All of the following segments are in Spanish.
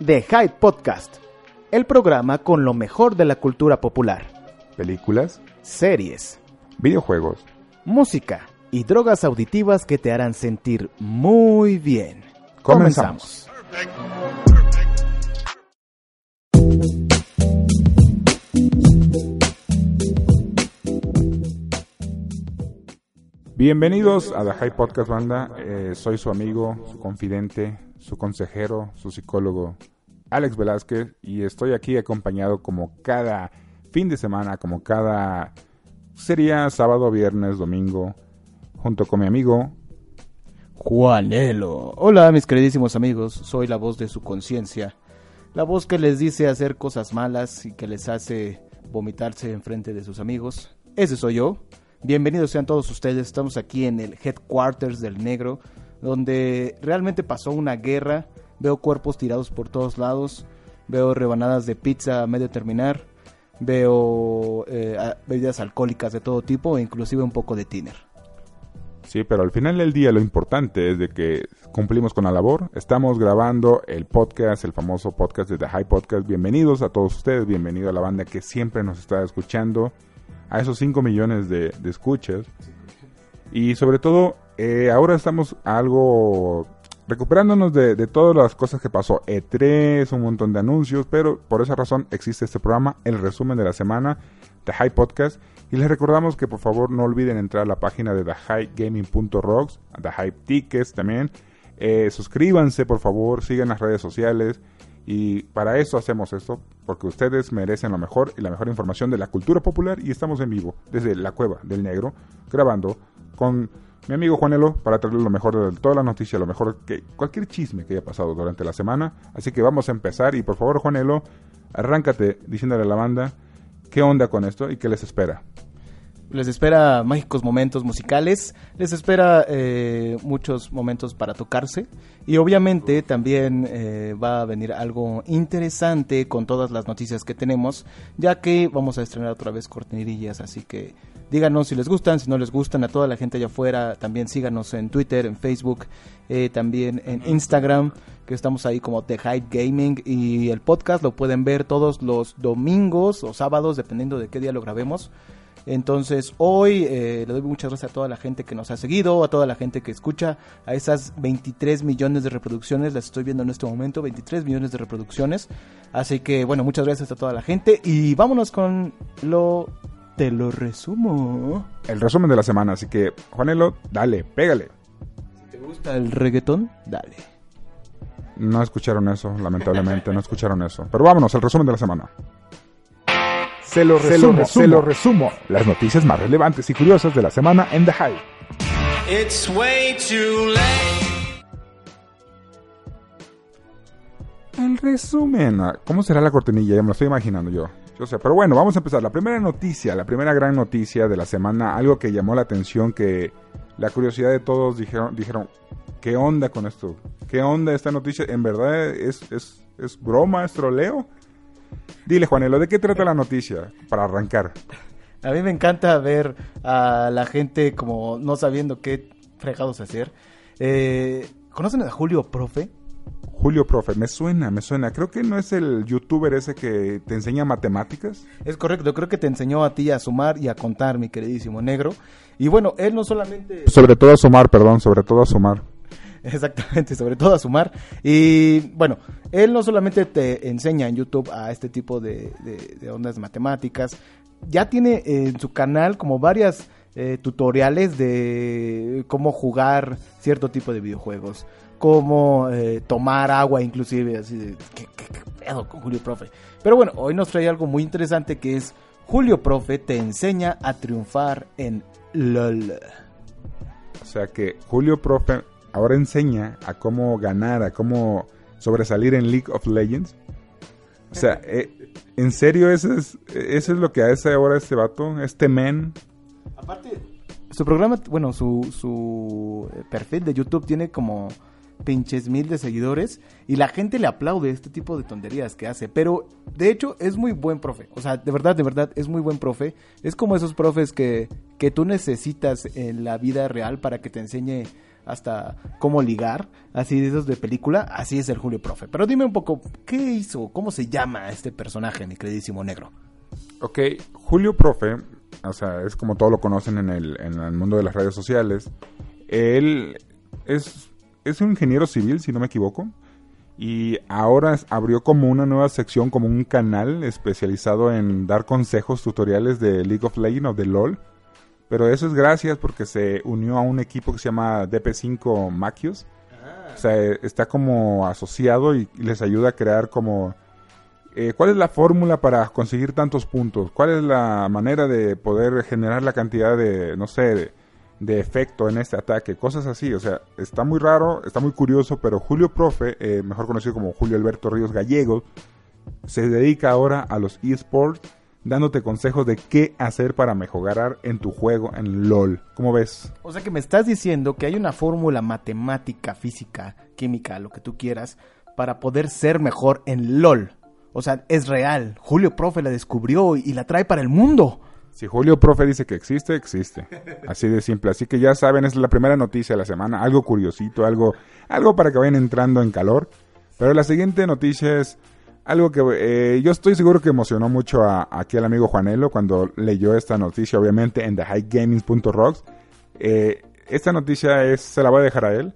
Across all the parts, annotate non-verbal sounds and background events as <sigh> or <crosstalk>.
The Hype Podcast, el programa con lo mejor de la cultura popular, películas, series, videojuegos, música y drogas auditivas que te harán sentir muy bien. Comenzamos. Bienvenidos a The High Podcast Banda. Eh, soy su amigo, su confidente, su consejero, su psicólogo, Alex Velázquez, y estoy aquí acompañado como cada fin de semana, como cada sería sábado, viernes, domingo, junto con mi amigo Juanelo. Hola mis queridísimos amigos, soy la voz de su conciencia, la voz que les dice hacer cosas malas y que les hace vomitarse en frente de sus amigos. Ese soy yo. Bienvenidos sean todos ustedes. Estamos aquí en el headquarters del negro, donde realmente pasó una guerra. Veo cuerpos tirados por todos lados. Veo rebanadas de pizza a medio terminar. Veo eh, bebidas alcohólicas de todo tipo, e inclusive un poco de tiner. Sí, pero al final del día lo importante es de que cumplimos con la labor. Estamos grabando el podcast, el famoso podcast de The High Podcast. Bienvenidos a todos ustedes, bienvenido a la banda que siempre nos está escuchando a esos 5 millones de, escuchas. Y sobre todo, eh, ahora estamos algo recuperándonos de, todas las cosas que pasó. E3, un montón de anuncios, pero por esa razón existe este programa, el resumen de la semana, The High Podcast. Y les recordamos que por favor no olviden entrar a la página de thehighgaming.rocks, The Hype Tickets también. Eh, suscríbanse por favor, sigan las redes sociales. Y para eso hacemos esto, porque ustedes merecen lo mejor y la mejor información de la cultura popular y estamos en vivo desde la cueva del negro, grabando con mi amigo Juanelo para traerles lo mejor de toda la noticia, lo mejor que cualquier chisme que haya pasado durante la semana. Así que vamos a empezar y por favor Juanelo, arráncate diciéndole a la banda qué onda con esto y qué les espera les espera mágicos momentos musicales, les espera eh, muchos momentos para tocarse y obviamente también eh, va a venir algo interesante con todas las noticias que tenemos, ya que vamos a estrenar otra vez cortinillas, así que díganos si les gustan, si no les gustan, a toda la gente allá afuera, también síganos en Twitter, en Facebook, eh, también en Instagram, que estamos ahí como The Hype Gaming y el podcast lo pueden ver todos los domingos o sábados, dependiendo de qué día lo grabemos. Entonces hoy eh, le doy muchas gracias a toda la gente que nos ha seguido, a toda la gente que escucha, a esas 23 millones de reproducciones, las estoy viendo en este momento, 23 millones de reproducciones. Así que bueno, muchas gracias a toda la gente y vámonos con lo... Te lo resumo. El resumen de la semana, así que Juanelo, dale, pégale. Si te gusta el reggaetón, dale. No escucharon eso, lamentablemente, no escucharon eso. Pero vámonos, el resumen de la semana. Se lo, resumo, se lo, resumo, Las noticias más relevantes y curiosas de la semana en The High. It's way too late. El resumen. ¿Cómo será la cortinilla? Ya me lo estoy imaginando yo. Yo sé, pero bueno, vamos a empezar. La primera noticia, la primera gran noticia de la semana, algo que llamó la atención, que la curiosidad de todos dijeron, dijeron, ¿qué onda con esto? ¿Qué onda esta noticia? ¿En verdad es, es, es broma, es troleo? Dile, Juanelo, ¿de qué trata la noticia? Para arrancar. A mí me encanta ver a la gente como no sabiendo qué fregados hacer. Eh, ¿Conocen a Julio Profe? Julio Profe, me suena, me suena. Creo que no es el youtuber ese que te enseña matemáticas. Es correcto, creo que te enseñó a ti a sumar y a contar, mi queridísimo negro. Y bueno, él no solamente... Sobre todo a sumar, perdón, sobre todo a sumar. <laughs> Exactamente, sobre todo a sumar. Y bueno, él no solamente te enseña en YouTube a este tipo de, ondas matemáticas, ya tiene en su canal como varias eh, tutoriales de cómo jugar cierto tipo de videojuegos, cómo eh, tomar agua inclusive, así de, ¿qué, pedo con Julio Profe? Pero bueno, hoy nos trae algo muy interesante que es Julio Profe te enseña a triunfar en LOL. O sea que Julio Profe ahora enseña a cómo ganar, a cómo sobresalir en League of Legends. O sea, eh, ¿en serio eso es, eso es lo que hace ahora este vato, este men? Aparte, su programa, bueno, su, su eh, perfil de YouTube tiene como pinches mil de seguidores y la gente le aplaude este tipo de tonterías que hace. Pero de hecho es muy buen profe. O sea, de verdad, de verdad, es muy buen profe. Es como esos profes que, que tú necesitas en la vida real para que te enseñe hasta cómo ligar, así de esos de película, así es el Julio Profe. Pero dime un poco, ¿qué hizo? ¿Cómo se llama este personaje, mi queridísimo negro? Ok, Julio Profe, o sea, es como todos lo conocen en el, en el mundo de las redes sociales. Él es, es un ingeniero civil, si no me equivoco. Y ahora abrió como una nueva sección, como un canal especializado en dar consejos, tutoriales de League of Legends o de LOL. Pero eso es gracias porque se unió a un equipo que se llama DP5 Machios. O sea, está como asociado y les ayuda a crear como... Eh, ¿Cuál es la fórmula para conseguir tantos puntos? ¿Cuál es la manera de poder generar la cantidad de, no sé, de, efecto en este ataque? Cosas así. O sea, está muy raro, está muy curioso, pero Julio Profe, eh, mejor conocido como Julio Alberto Ríos Gallegos, se dedica ahora a los esports dándote consejos de qué hacer para mejorar en tu juego en LOL. ¿Cómo ves? O sea que me estás diciendo que hay una fórmula matemática, física, química, lo que tú quieras, para poder ser mejor en LOL. O sea, es real. Julio Profe la descubrió y la trae para el mundo. Si Julio Profe dice que existe, existe. Así de simple. Así que ya saben, es la primera noticia de la semana. Algo curiosito, algo, algo para que vayan entrando en calor. Pero la siguiente noticia es algo que eh, yo estoy seguro que emocionó mucho a, aquí al amigo Juanelo cuando leyó esta noticia, obviamente en thehighgaming.rocks. Eh, esta noticia es, se la voy a dejar a él.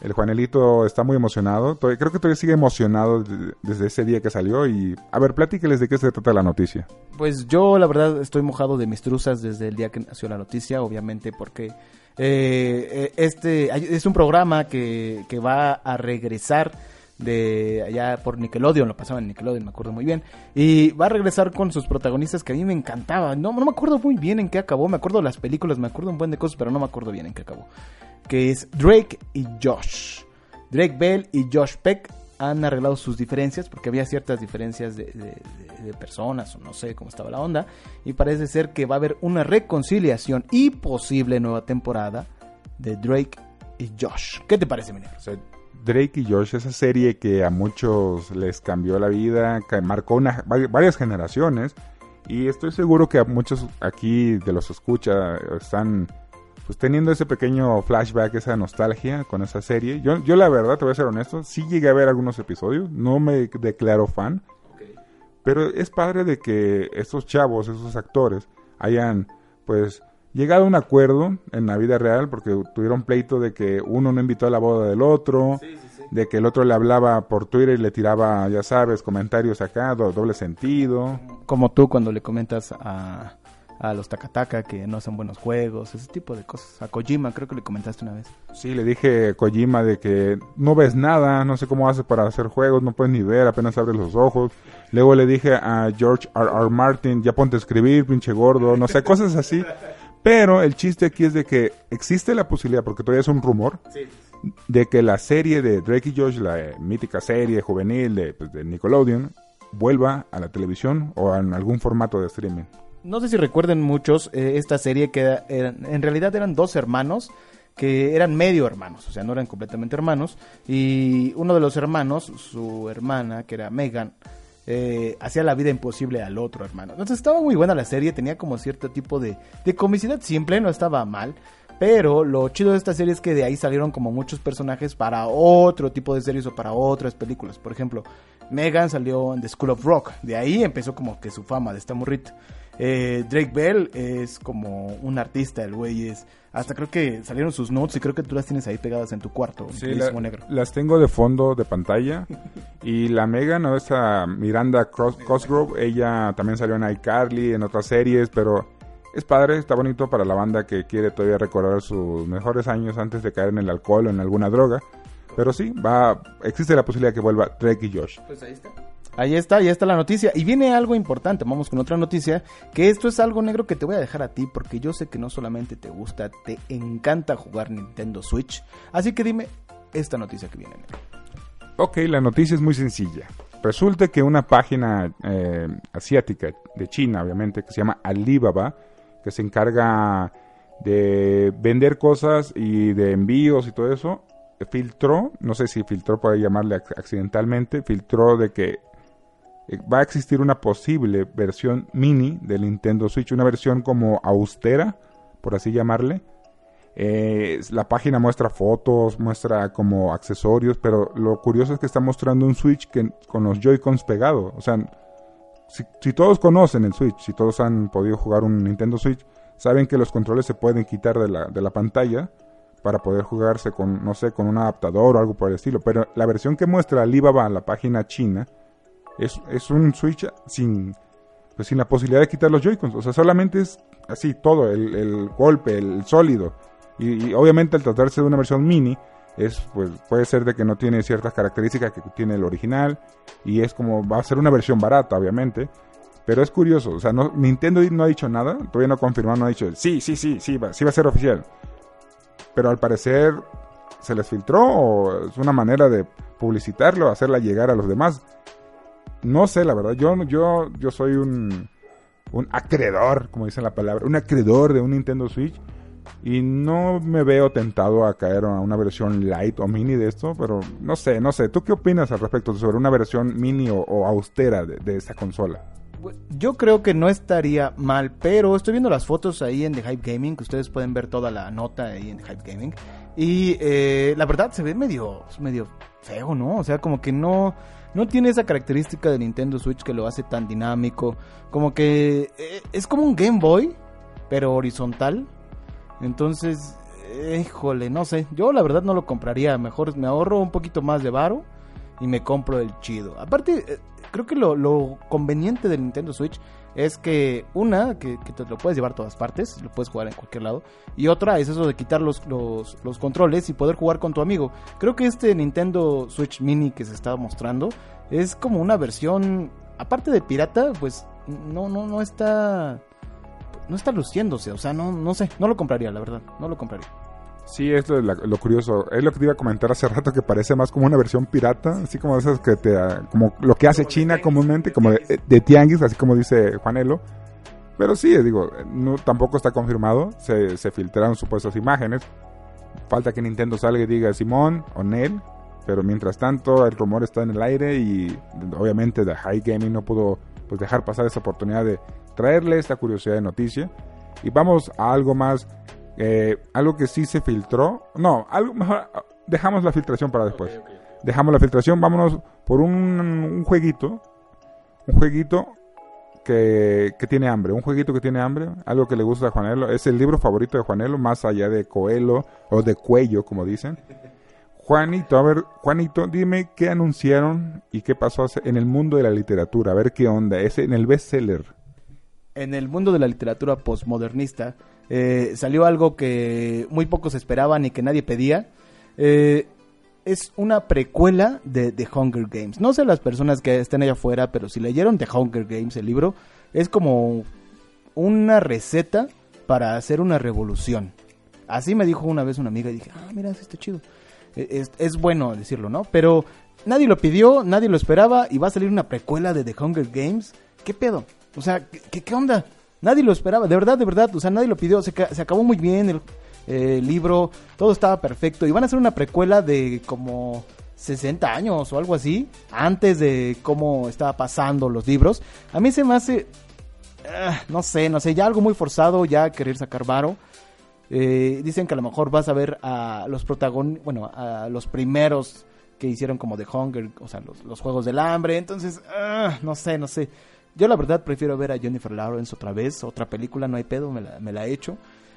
El Juanelito está muy emocionado. creo que todavía sigue emocionado desde ese día que salió. Y a ver, platíqueles de qué se trata la noticia. Pues yo, la verdad, estoy mojado de mis truzas desde el día que nació la noticia, obviamente, porque eh, eh este es un programa que, que va a regresar de allá por Nickelodeon, lo pasaba en Nickelodeon, me acuerdo muy bien. Y va a regresar con sus protagonistas que a mí me encantaban. No, no me acuerdo muy bien en qué acabó, me acuerdo las películas, me acuerdo un buen de cosas, pero no me acuerdo bien en qué acabó. Que es Drake y Josh. Drake Bell y Josh Peck han arreglado sus diferencias, porque había ciertas diferencias de, personas, o no sé cómo estaba la onda, y parece ser que va a haber una reconciliación y posible nueva temporada de Drake y Josh. ¿Qué te parece, mi Drake y Josh, esa serie que a muchos les cambió la vida, que marcó una, varias generaciones. Y estoy seguro que a muchos aquí de los escucha están pues teniendo ese pequeño flashback, esa nostalgia con esa serie. Yo, yo la verdad, te voy a ser honesto, sí llegué a ver algunos episodios, no me declaro fan. Pero es padre de que estos chavos, esos actores, hayan pues llegado a un acuerdo en la vida real porque tuvieron pleito de que uno no invitó a la boda del otro, de que el otro le hablaba por Twitter y le tiraba, ya sabes, comentarios acá, doble sentido. Como tú cuando le comentas a, a los Takataka que no hacen buenos juegos, ese tipo de cosas. A Kojima creo que le comentaste una vez. Sí, le dije a Kojima de que no ves nada, no sé cómo hace para hacer juegos, no puedes ni ver, apenas abres los ojos. Luego le dije a George R. R. Martin, ya ponte a escribir, pinche gordo, no sé, cosas así. Pero el chiste aquí es de que existe la posibilidad, porque todavía es un rumor, de que la serie de Drake y Josh, la eh, mítica serie juvenil pues, de, Nickelodeon, vuelva a la televisión o en algún formato de streaming. No sé si recuerden muchos eh, esta serie que en realidad eran dos hermanos que eran medio hermanos, o sea, no eran completamente hermanos, y uno de los hermanos, su hermana, que era Megan, eh, hacía la vida imposible al otro hermano. Entonces estaba muy buena la serie, tenía como cierto tipo de, de comicidad simple, no estaba mal. Pero lo chido de esta serie es que de ahí salieron como muchos personajes para otro tipo de series o para otras películas. Por ejemplo, Megan salió en The School of Rock. De ahí empezó como que su fama de esta morrita. Eh, Drake Bell es como un artista, el güey es... Hasta creo que salieron sus notes y creo que tú las tienes ahí pegadas en tu cuarto. Sí, las tengo de fondo de pantalla. y la Megan, ¿no? esa Miranda Cosgrove, ella también salió en iCarly, en otras series, pero es padre, está bonito para la banda que quiere todavía recordar sus mejores años antes de caer en el alcohol o en alguna droga. Pero sí, va, existe la posibilidad que vuelva Drake y Josh. Pues ahí está. Ahí está, ahí está la noticia. Y viene algo importante, vamos con otra noticia, que esto es algo negro que te voy a dejar a ti, porque yo sé que no solamente te gusta, te encanta jugar Nintendo Switch. Así que dime esta noticia que viene. Negro. Ok, la noticia es muy sencilla. Resulta que una página eh, asiática de China, obviamente, que se llama Alibaba, que se encarga de vender cosas y de envíos y todo eso, filtró, no sé si filtró puede llamarle accidentalmente, filtró de que va a existir una posible versión mini del Nintendo Switch, una versión como austera, por así llamarle, Eh, la página muestra fotos, muestra como accesorios, pero lo curioso es que está mostrando un Switch que, con los Joy-Cons pegados. O sea, si, todos conocen el Switch, si todos han podido jugar un Nintendo Switch, saben que los controles se pueden quitar de la, de la pantalla para poder jugarse con, no sé, con un adaptador o algo por el estilo. Pero la versión que muestra Alibaba, la página china, es, es un Switch sin, pues sin la posibilidad de quitar los Joy-Cons. O sea, solamente es así, todo, el, el golpe, el sólido. Y, obviamente al tratarse de una versión mini, es, pues, puede ser de que no tiene ciertas características que tiene el original. Y es como, va a ser una versión barata, obviamente. Pero es curioso, o sea, no, Nintendo no ha dicho nada, todavía no ha confirmado, no ha dicho, sí, sí, sí, sí, va, sí va a ser oficial. Pero al parecer se les filtró o es una manera de publicitarlo, hacerla llegar a los demás. No sé, la verdad, yo, yo, yo soy un, un acreedor, como dice la palabra, un acreedor de un Nintendo Switch. Y no me veo tentado a caer a una versión light o mini de esto, pero no sé, no sé. ¿Tú qué opinas al respecto sobre una versión mini o, austera de, de esta consola? Yo creo que no estaría mal, pero estoy viendo las fotos ahí en The Hype Gaming, que ustedes pueden ver toda la nota ahí en The Hype Gaming. Y eh, la verdad se ve medio, medio feo, ¿no? O sea, como que no, no tiene esa característica de Nintendo Switch que lo hace tan dinámico. Como que eh, es como un Game Boy, pero horizontal. Entonces, híjole, no sé. Yo la verdad no lo compraría. Mejor me ahorro un poquito más de varo y me compro el chido. Aparte, eh, creo que lo, conveniente del Nintendo Switch es que una, que, te lo puedes llevar a todas partes, lo puedes jugar en cualquier lado, y otra es eso de quitar los, los, los, controles y poder jugar con tu amigo. Creo que este Nintendo Switch Mini que se está mostrando es como una versión, aparte de pirata, pues no, no, no está, no está luciéndose, o sea, no, no sé, no lo compraría, la verdad, no lo compraría. Sí, esto es lo curioso. Es lo que te iba a comentar hace rato que parece más como una versión pirata, así como esas que te como lo que hace China comúnmente, como de, tianguis, así como dice Juanelo. Pero sí, digo, no tampoco está confirmado, se, se filtraron supuestas imágenes. Falta que Nintendo salga y diga Simón o Nel, pero mientras tanto el rumor está en el aire y obviamente The High Gaming no pudo pues dejar pasar esa oportunidad de traerle esta curiosidad de noticia. Y vamos a algo más eh, algo que sí se filtró. No, algo mejor. Dejamos la filtración para después. Dejamos la filtración. Vámonos por un, jueguito. Un jueguito que, tiene hambre. Un jueguito que tiene hambre. Algo que le gusta a Juanelo. Es el libro favorito de Juanelo. Más allá de Coelho o de Cuello, como dicen. Juanito, a ver, Juanito, dime qué anunciaron y qué pasó en el mundo de la literatura. A ver qué onda. Es en el bestseller. En el mundo de la literatura postmodernista eh, salió algo que muy pocos esperaban y que nadie pedía. Eh, es una precuela de The Hunger Games. No sé las personas que estén allá afuera, pero si leyeron The Hunger Games, el libro, es como una receta para hacer una revolución. Así me dijo una vez una amiga y dije, ah, mira, está chido. E, es, es, bueno decirlo, ¿no? Pero nadie lo pidió, nadie lo esperaba y va a salir una precuela de The Hunger Games. ¿Qué pedo? O sea, ¿qué, qué onda? Nadie lo esperaba, de verdad, de verdad, o sea, nadie lo pidió, se, se acabó muy bien el eh, libro, todo estaba perfecto. Y van a hacer una precuela de como 60 años o algo así, antes de cómo estaba pasando los libros. A mí se me hace, ah, no sé, no sé, ya algo muy forzado, ya querer sacar varo. Eh, dicen que a lo mejor vas a ver a los protagonistas, bueno, a los primeros que hicieron como The Hunger, o sea, los, los Juegos del Hambre. Entonces, ah, no sé, no sé. Yo la verdad prefiero ver a Jennifer Lawrence otra vez, otra película, no hay pedo, me la, me la he hecho.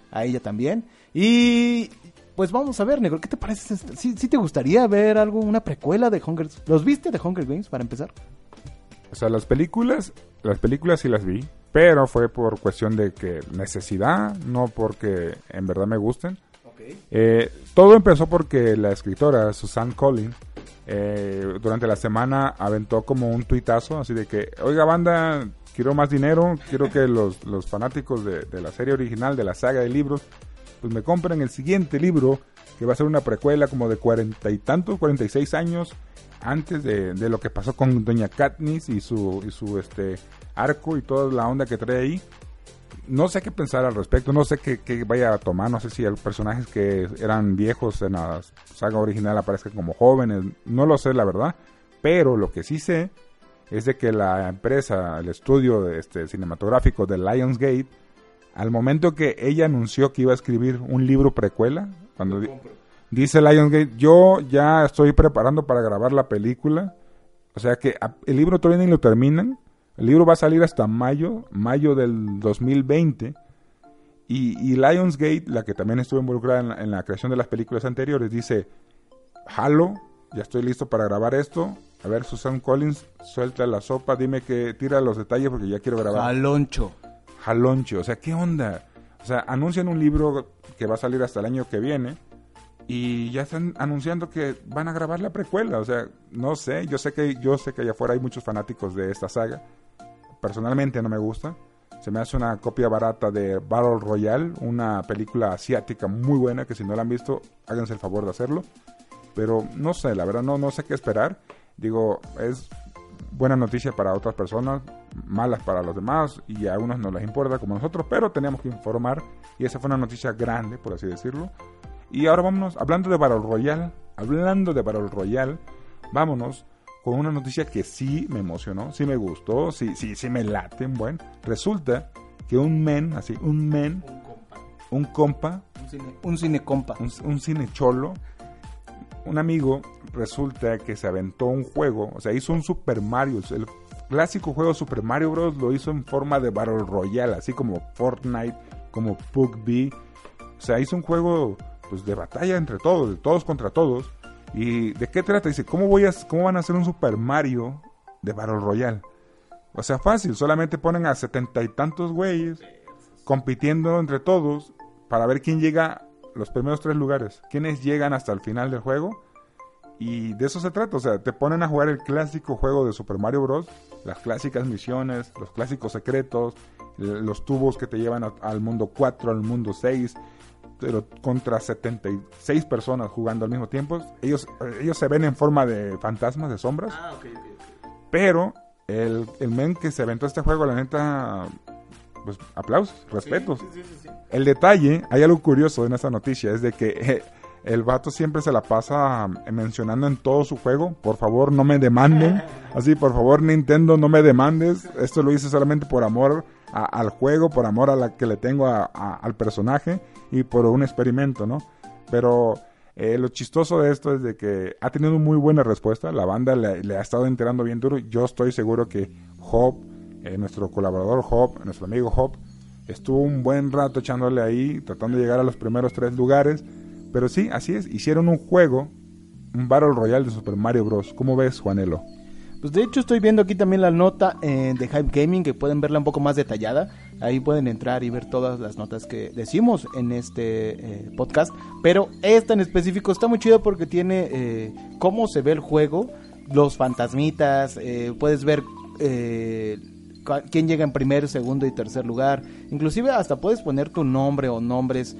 A ella también. Y pues vamos a ver, negro, ¿qué te parece? ¿Sí, te gustaría ver algo, una precuela de Hunger ¿Los viste de Hunger Games para empezar? O sea, las películas, las películas sí las vi, pero fue por cuestión de que necesidad, no porque en verdad me gusten. Eh, todo empezó porque la escritora Susan Collins eh, durante la semana aventó como un tuitazo así de que, oiga banda, quiero más dinero, quiero que los, fanáticos de, la serie original, de la saga de libros, pues me compren el siguiente libro, que va a ser una precuela como de cuarenta y tantos, cuarenta y seis años antes de, lo que pasó con Doña Katniss y su, y su este arco y toda la onda que trae ahí no sé qué pensar al respecto, no sé qué, vaya a tomar, no sé si los personajes que eran viejos en la saga original aparezcan como jóvenes, no lo sé la verdad, pero lo que sí sé es de que la empresa, el estudio este, cinematográfico de Lionsgate al momento que ella anunció que iba a escribir un libro precuela, cuando dice Lionsgate, yo ya estoy preparando para grabar la película, o sea que el libro todavía ni lo terminan, el libro va a salir hasta mayo, mayo del 2020, y, y Lionsgate, la que también estuvo involucrada en la, creación de las películas anteriores, dice, jalo, ya estoy listo para grabar esto, a ver, Susan Collins, suelta la sopa, dime que tira los detalles porque ya quiero grabar. Jaloncho. Jaloncho, o sea, ¿qué onda? O sea, anuncian un libro que va a salir hasta el año que viene y ya están anunciando que van a grabar la precuela, o sea, no sé, yo sé que yo sé que allá afuera hay muchos fanáticos de esta saga. Personalmente no me gusta. Se me hace una copia barata de Battle Royale, una película asiática muy buena que si no la han visto, háganse el favor de hacerlo. Pero no sé, la verdad no no sé qué esperar. Digo, es buena noticia para otras personas, malas para los demás y a unos no les importa como nosotros, pero teníamos que informar y esa fue una noticia grande, por así decirlo. Y ahora vámonos, hablando de Battle Royale, hablando de Battle Royale, vámonos con una noticia que sí me emocionó, sí me gustó, sí, sí, sí me late, buen. Resulta que un men, así, un men, un compa, un cine, un cine compa, un, cine cholo, un amigo, resulta que se aventó un juego, o sea, hizo un Super Mario, el clásico juego Super Mario Bros. lo hizo en forma de Battle Royale, así como Fortnite, como PUBG, o sea, hizo un juego pues de batalla entre todos, de todos contra todos. ¿Y de qué trata? Dice, ¿cómo, voy a, ¿cómo van a hacer un Super Mario de Battle Royale? O sea, fácil, solamente ponen a setenta y tantos güeyes compitiendo entre todos para ver quién llega los primeros tres lugares, quiénes llegan hasta el final del juego. Y de eso se trata, o sea, te ponen a jugar el clásico juego de Super Mario Bros., las clásicas misiones, los clásicos secretos, los tubos que te llevan al mundo 4, al mundo 6, pero contra 76 personas jugando al mismo tiempo. Ellos, ellos se ven en forma de fantasmas, de sombras. Ah, pero el, el men que se aventó este juego, la neta, pues aplausos, respetos. el detalle, hay algo curioso en esta noticia, es de que eh, el vato siempre se la pasa mencionando en todo su juego, por favor no me demanden, <laughs> así por favor Nintendo no me demandes, esto lo hice solamente por amor al juego, por amor a la que le tengo al personaje y por un experimento, ¿no? Pero eh, lo chistoso de esto es de que ha tenido muy buena respuesta, la banda le, ha estado enterando bien duro. Yo estoy seguro que Hop, eh, nuestro colaborador Hop, nuestro amigo Hop, estuvo un buen rato echándole ahí, tratando de llegar a los primeros tres lugares. Pero sí, así es, hicieron un juego, un Battle Royale de Super Mario Bros. ¿Cómo ves, Juanelo? Pues de hecho estoy viendo aquí también la nota eh, de Hype Gaming que pueden verla un poco más detallada. Ahí pueden entrar y ver todas las notas que decimos en este eh, podcast. Pero esta en específico está muy chida porque tiene eh, cómo se ve el juego, los fantasmitas, puedes ver quién llega en primer, segundo y tercer lugar. Inclusive hasta puedes poner tu nombre o nombres.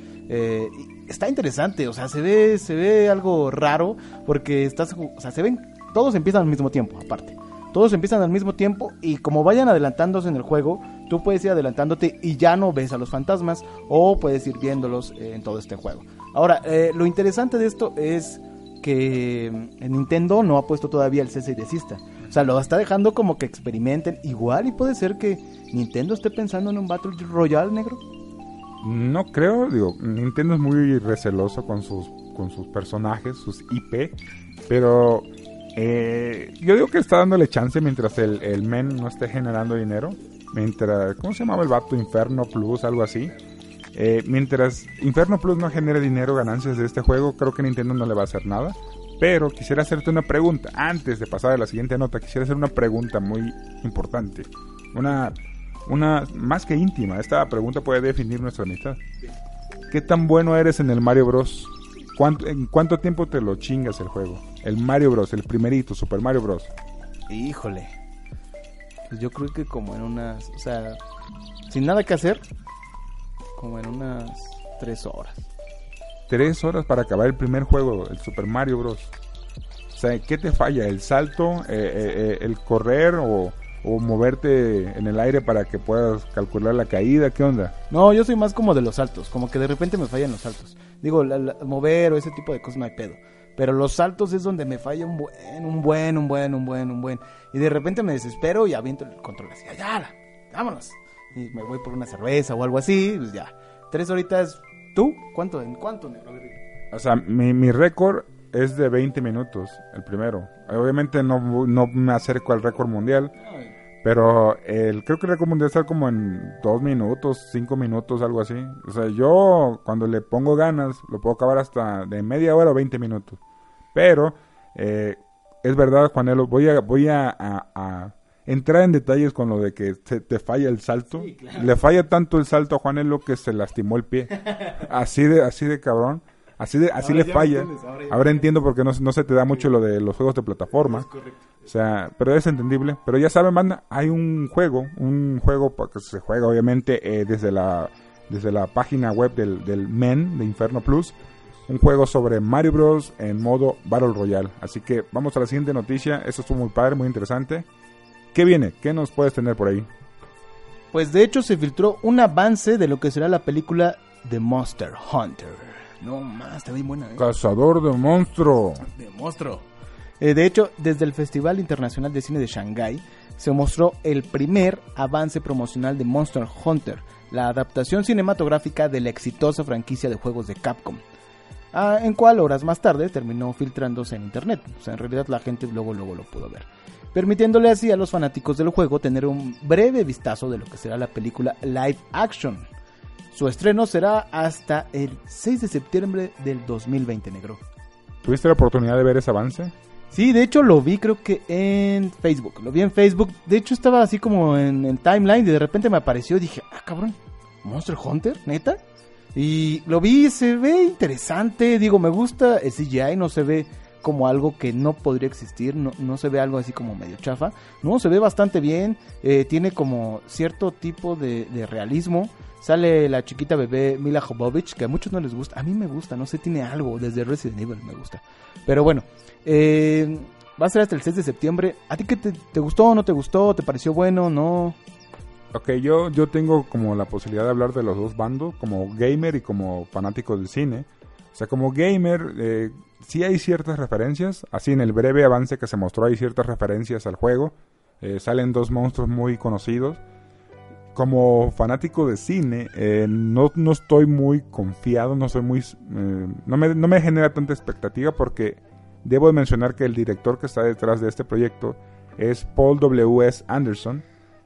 está interesante, o sea, se ve, se ve algo raro porque estás, o sea, se ven todos empiezan al mismo tiempo, aparte. Todos empiezan al mismo tiempo y como vayan adelantándose en el juego, tú puedes ir adelantándote y ya no ves a los fantasmas o puedes ir viéndolos eh, en todo este juego. Ahora, eh, lo interesante de esto es que mm, Nintendo no ha puesto todavía el cese y desista. O sea, lo está dejando como que experimenten igual y puede ser que Nintendo esté pensando en un Battle Royale negro. No creo, digo, Nintendo es muy receloso con sus, con sus personajes, sus IP, pero eh, yo digo que está dándole chance mientras el, el men no esté generando dinero. Mientras, ¿cómo se llamaba el vato? Inferno Plus, algo así. Eh, mientras Inferno Plus no genere dinero, ganancias de este juego, creo que Nintendo no le va a hacer nada. Pero quisiera hacerte una pregunta. Antes de pasar a la siguiente nota, quisiera hacer una pregunta muy importante. Una, una más que íntima. Esta pregunta puede definir nuestra amistad. ¿Qué tan bueno eres en el Mario Bros? ¿En cuánto tiempo te lo chingas el juego? El Mario Bros, el primerito, Super Mario Bros. Híjole. Pues yo creo que como en unas, o sea, sin nada que hacer, como en unas tres horas. Tres horas para acabar el primer juego, el Super Mario Bros. O sea, ¿qué te falla? ¿El salto? Eh, eh, eh, ¿El correr? O, o moverte en el aire para que puedas calcular la caída? ¿Qué onda? No, yo soy más como de los saltos, como que de repente me fallan los saltos. Digo, mover o ese tipo de cosas no hay pedo. Pero los saltos es donde me falla un buen, un buen, un buen, un buen, un buen. Y de repente me desespero y aviento el control así, ya, vámonos. y me voy por una cerveza o algo así, pues ya. Tres horitas, ¿tú? ¿Cuánto? ¿En cuánto, negro? O sea, mi, mi récord es de 20 minutos, el primero. Obviamente no, no me acerco al récord mundial, pero el, creo que mundial está como en 2 minutos, 5 minutos, algo así. O sea, yo cuando le pongo ganas, lo puedo acabar hasta de media hora o 20 minutos. Pero, eh, es verdad, Juanelo, voy a, voy a, a- a entrar en detalles con lo de que se te falla el salto. Sí, claro. Le falla tanto el salto a Juanelo que se lastimó el pie. <laughs> Así de, así de cabrón. Así, de, así Ahora le ya me falla. entiendes, ahora entiendo por qué no, no se te da mucho lo de los juegos de plataforma. Es correcto. O sea, pero es entendible. Pero ya saben, banda, hay un juego, un juego que se juega obviamente eh, desde la desde la página web del, del MEN de Inferno Plus. Un juego sobre Mario Bros. en modo Battle Royale. Así que vamos a la siguiente noticia. Esto estuvo muy padre, muy interesante. ¿Qué viene? ¿Qué nos puedes tener por ahí? Pues de hecho se filtró un avance de lo que será la película The Monster Hunter. No más, está bien buena, ¿eh? Cazador de monstruo. De monstruo. Eh, de hecho, desde el Festival Internacional de Cine de Shanghái se mostró el primer avance promocional de Monster Hunter, la adaptación cinematográfica de la exitosa franquicia de juegos de Capcom. Ah, en cual horas más tarde terminó filtrándose en internet. O sea, en realidad la gente luego luego lo pudo ver. Permitiéndole así a los fanáticos del juego tener un breve vistazo de lo que será la película live action. Su estreno será hasta el 6 de septiembre del 2020, negro. ¿Tuviste la oportunidad de ver ese avance? Sí, de hecho lo vi creo que en Facebook. Lo vi en Facebook. De hecho estaba así como en el timeline y de repente me apareció y dije, ah, cabrón, Monster Hunter, neta. Y lo vi, se ve interesante. Digo, me gusta el CGI, no se ve como algo que no podría existir, no, no se ve algo así como medio chafa. No, se ve bastante bien. eh, tiene como cierto tipo de, realismo. Sale la chiquita bebé Mila Jovovich, que a muchos no les gusta. A mí me gusta, no sé, tiene algo. Desde Resident Evil me gusta. Pero bueno, eh, va a ser hasta el 6 de septiembre. ¿A ti qué te, te gustó no te gustó? ¿Te pareció bueno? ¿No? Ok, yo, yo tengo como la posibilidad de hablar de los dos bandos, como gamer y como fanático del cine. O sea, como gamer, eh, sí hay ciertas referencias. Así en el breve avance que se mostró hay ciertas referencias al juego. Eh, salen dos monstruos muy conocidos. Como fanático de cine, eh, no, no estoy muy confiado, no soy muy... eh, no, me, no me genera tanta expectativa porque debo de mencionar que el director que está detrás de este proyecto es Paul W.S. Anderson,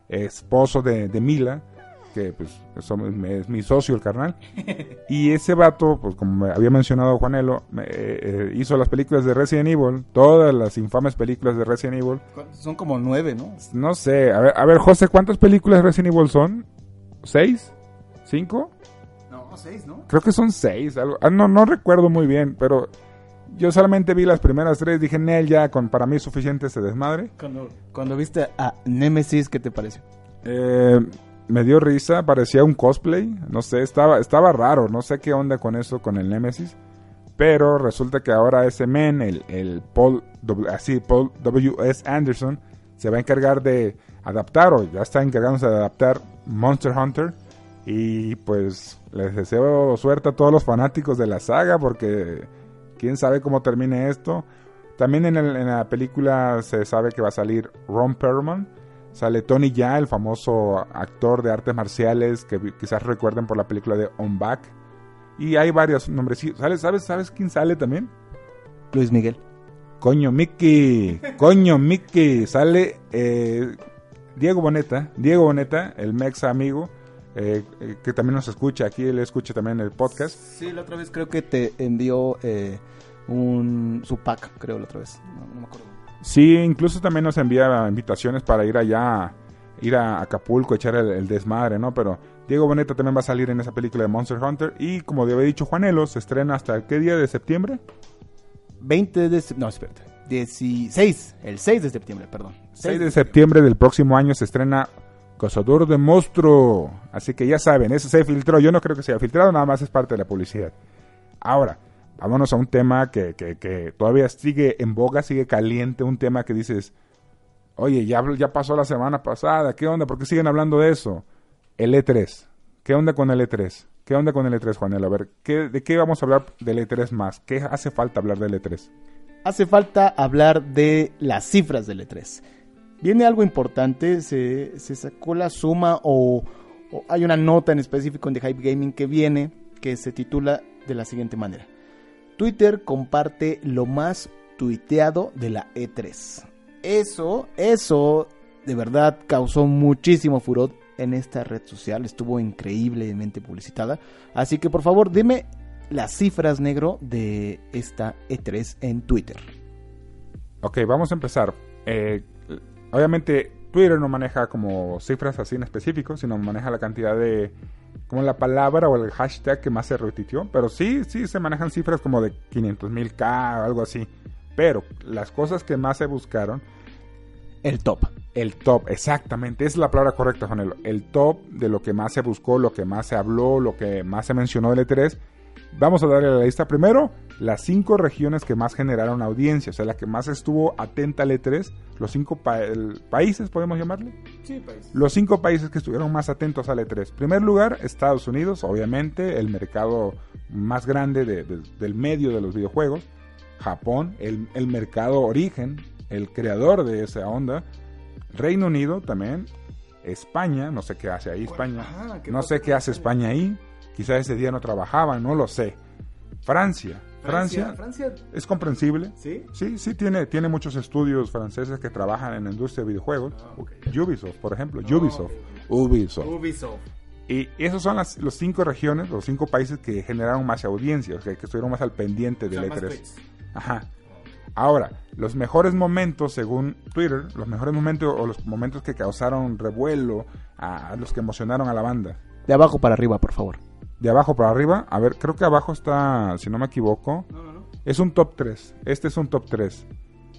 esposo de, de Mila, que pues somos- es mi socio el carnal. <laughs> Y ese vato, pues como me había mencionado Juanelo, me- eh, eh, hizo las películas de Resident Evil, todas las infames películas de Resident Evil. Son como nueve, ¿no? No sé, a ver, a ver José, ¿cuántas películas de Resident Evil son? ¿Seis? ¿Cinco? No, seis, ¿no? Creo que son seis. Algo. Ah, no, no recuerdo muy bien, pero yo solamente vi las primeras tres. Dije, Nel, ya con, para mí es suficiente ese desmadre. Cuando, cuando viste a Nemesis, ¿qué te pareció? Eh, me dio risa, parecía un cosplay. No sé, estaba, estaba raro. No sé qué onda con eso, con el Nemesis. Pero resulta que ahora ese men, el, el Paul, así, Paul W.S. Anderson, se va a encargar de adaptar, o ya está encargándose de adaptar Monster Hunter. Y pues les deseo suerte a todos los fanáticos de la saga, porque quién sabe cómo termine esto. También en, el- en la película se sabe que va a salir Ron Perlman. Sale Tony Ya, el famoso actor de artes marciales que quizás recuerden por la película de On Back. Y hay varios nombres. ¿Sabes, sabes, ¿Sabes quién sale también? Luis Miguel. Coño Mickey, coño Mickey, sale eh, Diego Boneta, Diego Boneta, el mex amigo, eh, eh, que también nos escucha, aquí él escucha también el podcast. Sí, la otra vez creo que te envió eh, un su pack, creo la otra vez. No, no me acuerdo. Sí, incluso también nos envía invitaciones para ir allá, ir a Acapulco, echar el, el desmadre, ¿no? Pero Diego Boneta también va a salir en esa película de Monster Hunter y como había dicho Juanelo, se estrena hasta qué día de septiembre? 20 de... sep- No, espérate. 16. El 6 de septiembre, perdón. 6 de septiembre del próximo año se estrena Cazador de Monstruo. Así que ya saben, eso se filtró. Yo no creo que se haya filtrado, nada más es parte de la publicidad. Ahora, vámonos a un tema que, que- que todavía sigue en boga, sigue caliente. Un tema que dices, oye, ya, ya pasó la semana pasada, ¿qué onda? ¿Por qué siguen hablando de eso? El E3. ¿Qué onda con el E3? ¿Qué onda con el E3, Juanel? A ver, ¿qué, ¿de qué vamos a hablar del E3 más? ¿Qué hace falta hablar del E E3? Hace falta hablar de las cifras del E3. Viene algo importante, se, se sacó la suma o o hay una nota en específico en The Hype Gaming que viene que se titula de la siguiente manera. Twitter comparte lo más tuiteado de la E3. Eso, eso de verdad causó muchísimo furor en esta red social. Estuvo increíblemente publicitada. Así que por favor, dime las cifras negro de esta E3 en Twitter. Ok, vamos a empezar. Eh, obviamente Twitter no maneja como cifras así en específico, sino maneja la cantidad de como la palabra o el hashtag que más se repitió, pero sí, sí se manejan cifras como de 500 mil K o algo así. Pero las cosas que más se buscaron, el top. El top, exactamente, esa es la palabra correcta, Juanelo. El top de lo que más se buscó, lo que más se habló, lo que más se mencionó del E3 Vamos a darle la lista primero, las cinco regiones que más generaron audiencia, o sea, la que más estuvo atenta al E3, los cinco países, podemos llamarle. Sí, países. Los cinco países que estuvieron más atentos al E3. Primer lugar, Estados Unidos, obviamente, el mercado más grande del medio de los videojuegos. Japón, el, el mercado origen, el creador de esa onda. Reino Unido también. España, no sé qué hace ahí España. no sé qué hace España ahí. Quizás ese día no trabajaban, no lo sé. Francia. Francia, es comprensible. ¿Sí? Sí, sí, tiene, tiene muchos estudios franceses que trabajan en la industria de videojuegos. Ah, Ubisoft, por ejemplo. Ah, Ubisoft. Ubisoft. Ubisoft. Y esas son las los cinco regiones, los cinco países que generaron más audiencia, o sea, que estuvieron más al pendiente del E3. Ajá. Ahora, los mejores momentos, según Twitter, los mejores momentos o los momentos que causaron revuelo, a los que emocionaron a la banda. De abajo para arriba, por favor de abajo para arriba. A ver, creo que abajo está, si no me equivoco, es un top 3. Este es un top 3.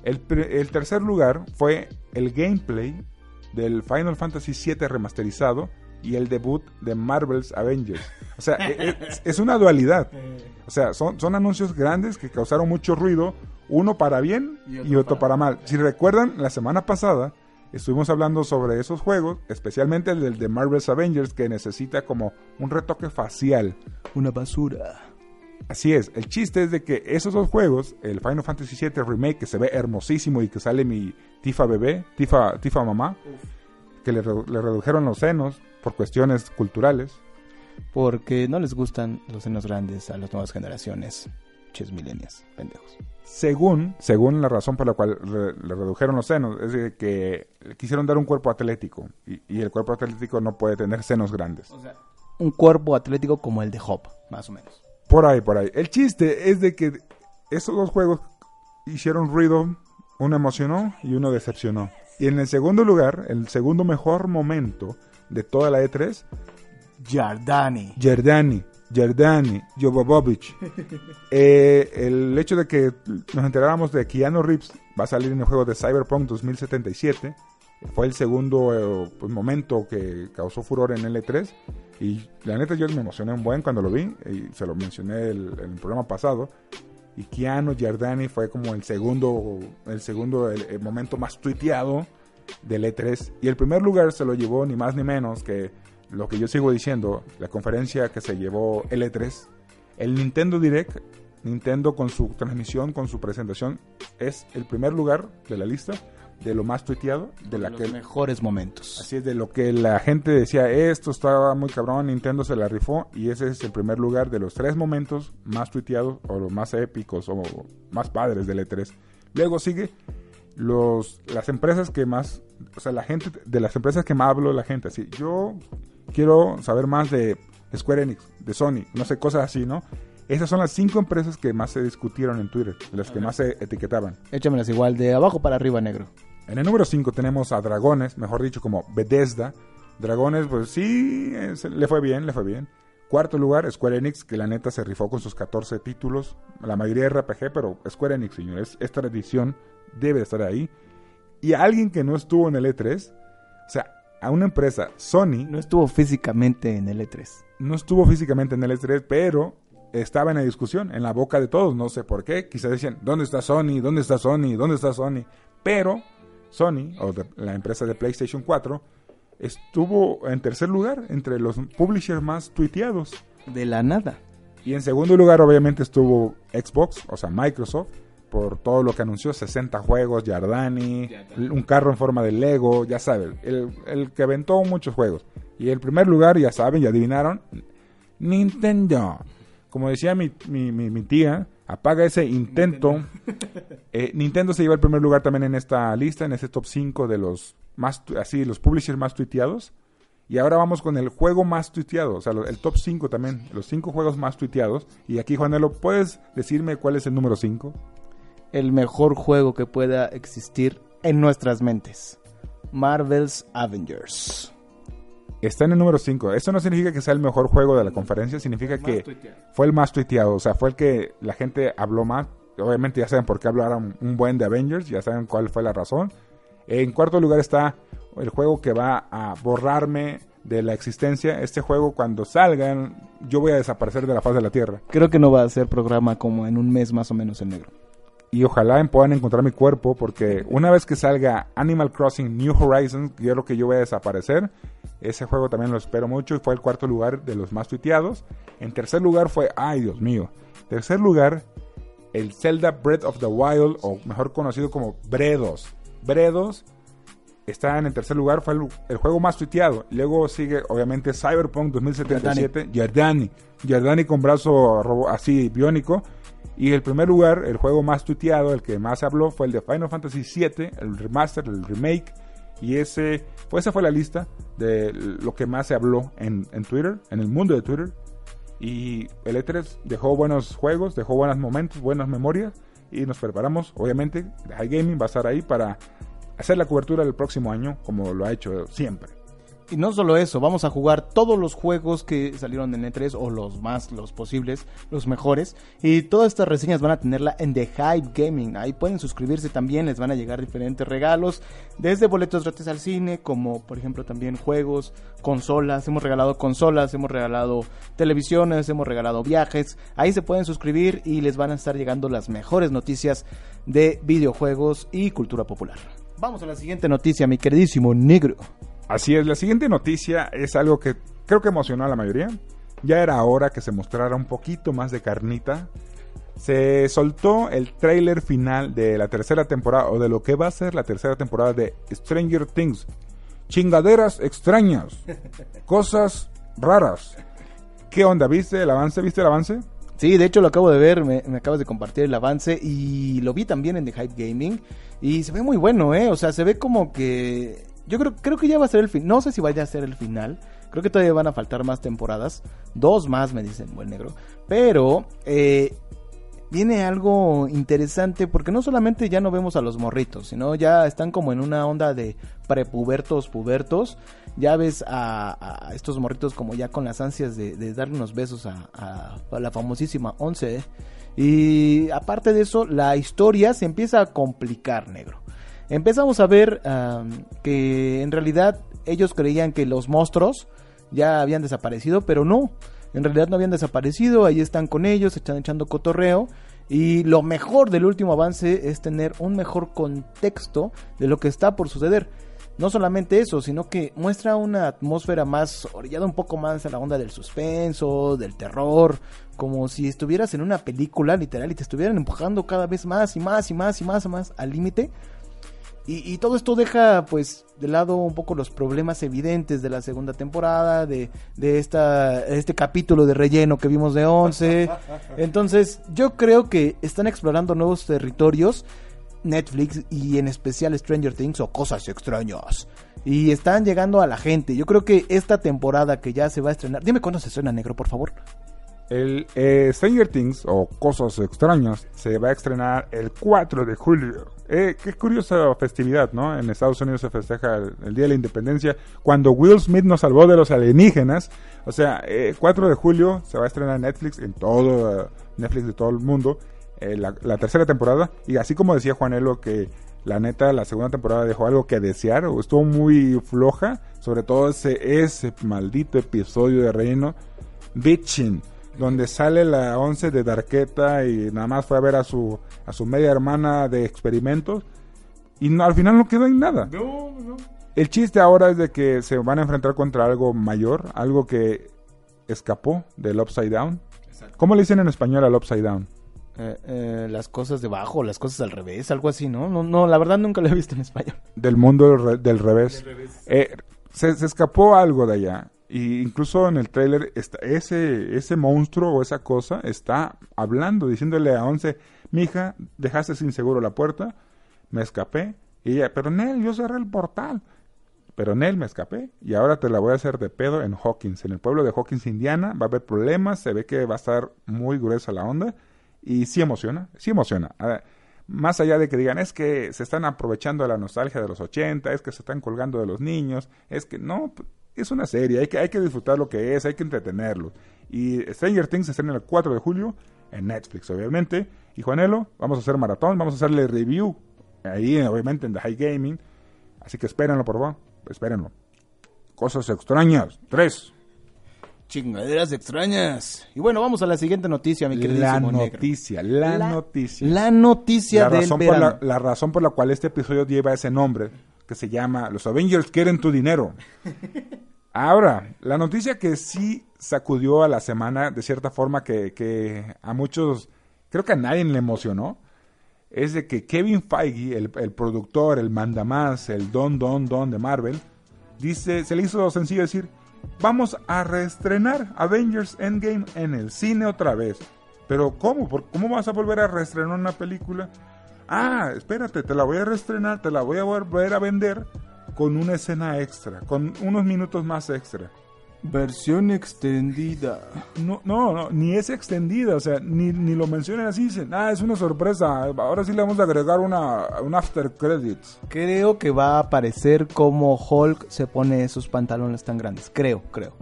El, el, tercer lugar fue el gameplay del Final Fantasy VII remasterizado y el debut de Marvel's Avengers. O sea, e, e, <laughs> es, una dualidad. O sea, son, son anuncios grandes que causaron mucho ruido, uno para bien y otro, para mal. Si recuerdan, la semana pasada Estuvimos hablando sobre esos juegos, especialmente el del de Marvel's Avengers, que necesita como un retoque facial. Una basura. Así es, el chiste es de que esos dos juegos, el Final Fantasy VII Remake, que se ve hermosísimo y que sale mi Tifa bebé, Tifa, Tifa mamá, que le, le redujeron los senos por cuestiones culturales. Porque no les gustan los senos grandes a las nuevas generaciones. Ches milenias, pendejos según, según la razón por la cual le redujeron los senos, es decir, que quisieron dar un cuerpo atlético y, el cuerpo atlético no puede tener senos grandes. O sea, un cuerpo atlético como el de Hop, más o menos. Por ahí, por ahí. El chiste es de que esos dos juegos hicieron ruido, uno emocionó y uno decepcionó. Y en el segundo lugar, el segundo mejor momento de toda la E3, Jardani. Jardani. Jardani, Jovovich. <laughs> Eh, el hecho de que nos enteráramos de que Keanu Reeves va a salir en el juego de Cyberpunk 2077 fue el segundo eh, pues, momento que causó furor en L3 y la neta yo me emocioné un buen cuando lo vi y se lo mencioné en el, programa pasado. Y Keanu Jardani fue como el segundo el segundo el momento más tuiteado del E3 y el primer lugar se lo llevó ni más ni menos que lo que yo sigo diciendo, la conferencia que se llevó L3, el Nintendo Direct, Nintendo con su transmisión, con su presentación, es el primer lugar de la lista de lo más tuiteado, de la los mejores momentos. Así es, de lo que la gente decía, esto estaba muy cabrón, Nintendo se la rifó, y ese es el primer lugar de los tres momentos más tuiteados, o los más épicos, o más padres del E3. Luego sigue los, las empresas que más, o sea, la gente, de las empresas que más hablo la gente, así, yo quiero saber más de Square Enix, de Sony, no sé, cosas así, ¿no? Esas son las cinco empresas que más se discutieron en Twitter, las que más se etiquetaban. Échamelas igual, de abajo para arriba, negro. En el número 5 tenemos a Dragones, mejor dicho, como Bethesda. Dragones, pues sí, le fue bien, le fue bien. Cuarto lugar, Square Enix, que la neta se rifó con sus 14 títulos, la mayoría RPG, pero Square Enix, señores, esta edición debe estar ahí. Y alguien que no estuvo en el E3, o sea, a una empresa, Sony. No estuvo físicamente en el E3. No estuvo físicamente en el E3, pero estaba en la discusión, en la boca de todos, no sé por qué. Quizás decían, ¿dónde está Sony? ¿Dónde está Sony? ¿Dónde está Sony? Pero Sony, o la empresa de PlayStation 4, estuvo en tercer lugar entre los publishers más tuiteados. De la nada. Y en segundo lugar, obviamente, estuvo Xbox, o sea, Microsoft por todo lo que anunció, 60 juegos, Yardani, un carro en forma de Lego, ya sabes, el, el que aventó muchos juegos. Y el primer lugar, ya saben, ya adivinaron, Nintendo. Como decía mi, mi, mi, mi tía, apaga ese intento. Eh, Nintendo se lleva el primer lugar también en esta lista, en este top 5 de los más, así, los publishers más tuiteados. Y ahora vamos con el juego más tuiteado, o sea, el top 5 también, los 5 juegos más tuiteados. Y aquí, Juanelo, ¿puedes decirme cuál es el número 5? El mejor juego que pueda existir en nuestras mentes. Marvel's Avengers. Está en el número 5. Eso no significa que sea el mejor juego de la conferencia, significa que fue el más tuiteado, o sea, fue el que la gente habló más. Obviamente ya saben por qué hablaron un buen de Avengers, ya saben cuál fue la razón. En cuarto lugar está el juego que va a borrarme de la existencia. Este juego cuando salgan, yo voy a desaparecer de la faz de la Tierra. Creo que no va a ser programa como en un mes más o menos en negro. Y ojalá puedan encontrar mi cuerpo, porque una vez que salga Animal Crossing New Horizons, yo creo que yo voy a desaparecer. Ese juego también lo espero mucho y fue el cuarto lugar de los más tuiteados. En tercer lugar fue, ay Dios mío, tercer lugar, el Zelda Breath of the Wild, o mejor conocido como Bredos. Bredos está en el tercer lugar, fue el, el juego más tuiteado. Luego sigue, obviamente, Cyberpunk 2077, Giardani. Giardani con brazo así biónico. Y el primer lugar, el juego más tuiteado, el que más habló, fue el de Final Fantasy VII, el remaster, el remake. Y ese, pues esa fue la lista de lo que más se habló en, en Twitter, en el mundo de Twitter. Y el E3 dejó buenos juegos, dejó buenos momentos, buenas memorias. Y nos preparamos, obviamente, High Gaming va a estar ahí para hacer la cobertura del próximo año, como lo ha hecho siempre. Y no solo eso, vamos a jugar todos los juegos que salieron en E3 o los más, los posibles, los mejores. Y todas estas reseñas van a tenerla en The Hype Gaming. Ahí pueden suscribirse también, les van a llegar diferentes regalos. Desde boletos gratis al cine, como por ejemplo también juegos, consolas. Hemos regalado consolas, hemos regalado televisiones, hemos regalado viajes. Ahí se pueden suscribir y les van a estar llegando las mejores noticias de videojuegos y cultura popular. Vamos a la siguiente noticia, mi queridísimo negro. Así es, la siguiente noticia es algo que creo que emocionó a la mayoría. Ya era hora que se mostrara un poquito más de carnita. Se soltó el tráiler final de la tercera temporada, o de lo que va a ser la tercera temporada de Stranger Things. Chingaderas extrañas, <laughs> cosas raras. ¿Qué onda? ¿Viste el avance? ¿Viste el avance? Sí, de hecho lo acabo de ver, me, me acabas de compartir el avance y lo vi también en The Hype Gaming y se ve muy bueno, ¿eh? O sea, se ve como que... Yo creo, creo que ya va a ser el fin, no sé si vaya a ser el final, creo que todavía van a faltar más temporadas, dos más me dicen, buen negro, pero eh, viene algo interesante porque no solamente ya no vemos a los morritos, sino ya están como en una onda de prepubertos, pubertos. Ya ves a, estos morritos como ya con las ansias de, darle unos besos a, la famosísima 11. Y aparte de eso, la historia se empieza a complicar, negro. Empezamos a ver am, que en realidad ellos creían que los monstruos ya habían desaparecido, pero no. En realidad no habían desaparecido, ahí están con ellos, están echando cotorreo. Y lo mejor del último avance es tener un mejor contexto de lo que está por suceder. No solamente eso, sino que muestra una atmósfera más orillada un poco más a la onda del suspenso, del terror, como si estuvieras en una película literal y te estuvieran empujando cada vez más y más y más y más y más al límite. Y, y todo esto deja pues de lado un poco los problemas evidentes de la segunda temporada, de, de esta, este capítulo de relleno que vimos de 11. <laughs> Entonces yo creo que están explorando nuevos territorios, Netflix y en especial Stranger Things o cosas extrañas. Y están llegando a la gente. Yo creo que esta temporada que ya se va a estrenar... Dime cuándo se estrena negro, por favor. El eh, Stranger Things o Cosas Extrañas se va a estrenar el 4 de julio. Eh, qué curiosa festividad, ¿no? En Estados Unidos se festeja el, Día de la Independencia cuando Will Smith nos salvó de los alienígenas. O sea, eh, 4 de julio se va a estrenar en Netflix, en todo eh, Netflix de todo el mundo, eh, la, tercera temporada. Y así como decía Juanelo que la neta la segunda temporada dejó algo que desear, estuvo muy floja, sobre todo ese, ese maldito episodio de relleno, Bitchin donde sale la 11 de Darqueta y nada más fue a ver a su a su media hermana de experimentos y no, al final no quedó en nada. El chiste ahora es de que se van a enfrentar contra algo mayor, algo que escapó del Upside Down. ¿Cómo le dicen en español al Upside Down? Eh, eh, las cosas debajo, las cosas al revés, algo así, ¿no? No, no la verdad nunca lo he visto en español. Del mundo del, re- del revés. Eh, se, se escapó algo de allá. Y incluso en el tráiler ese, ese monstruo o esa cosa está hablando, diciéndole a Once, mija, dejaste sin seguro la puerta, me escapé. Y ella, pero Nel, yo cerré el portal. Pero Nel, me escapé. Y ahora te la voy a hacer de pedo en Hawkins. En el pueblo de Hawkins, Indiana, va a haber problemas, se ve que va a estar muy gruesa la onda. Y sí emociona, sí emociona. Más allá de que digan, es que se están aprovechando de la nostalgia de los 80, es que se están colgando de los niños, es que no, es una serie, hay que, hay que disfrutar lo que es, hay que entretenerlo. Y Stranger Things se estrena el 4 de julio en Netflix, obviamente. Y Juanelo, vamos a hacer maratón, vamos a hacerle review ahí, obviamente, en The High Gaming. Así que espérenlo, por favor, espérenlo. Cosas extrañas, tres. Chingaderas extrañas. Y bueno, vamos a la siguiente noticia, mi querido La noticia, la, noticia. La noticia la del razón, por la, la razón por la cual este episodio lleva ese nombre, que se llama Los Avengers quieren tu dinero. Ahora, la noticia que sí sacudió a la semana, de cierta forma que, que a muchos, creo que a nadie le emocionó, es de que Kevin Feige, el, el productor, el mandamás, el don, don, don de Marvel, dice, se le hizo sencillo decir, vamos a reestrenar Avengers Endgame en el cine otra vez. Pero ¿cómo? ¿Por- ¿Cómo vas a volver a reestrenar una película? Ah, espérate, te la voy a reestrenar, te la voy a volver a vender con una escena extra, con unos minutos más extra. Versión extendida. No, no, no, ni es extendida, o sea, ni, ni lo mencionan así, dicen, ah, es una sorpresa, ahora sí le vamos a agregar una, un after credits. Creo que va a aparecer como Hulk se pone esos pantalones tan grandes. Creo, creo.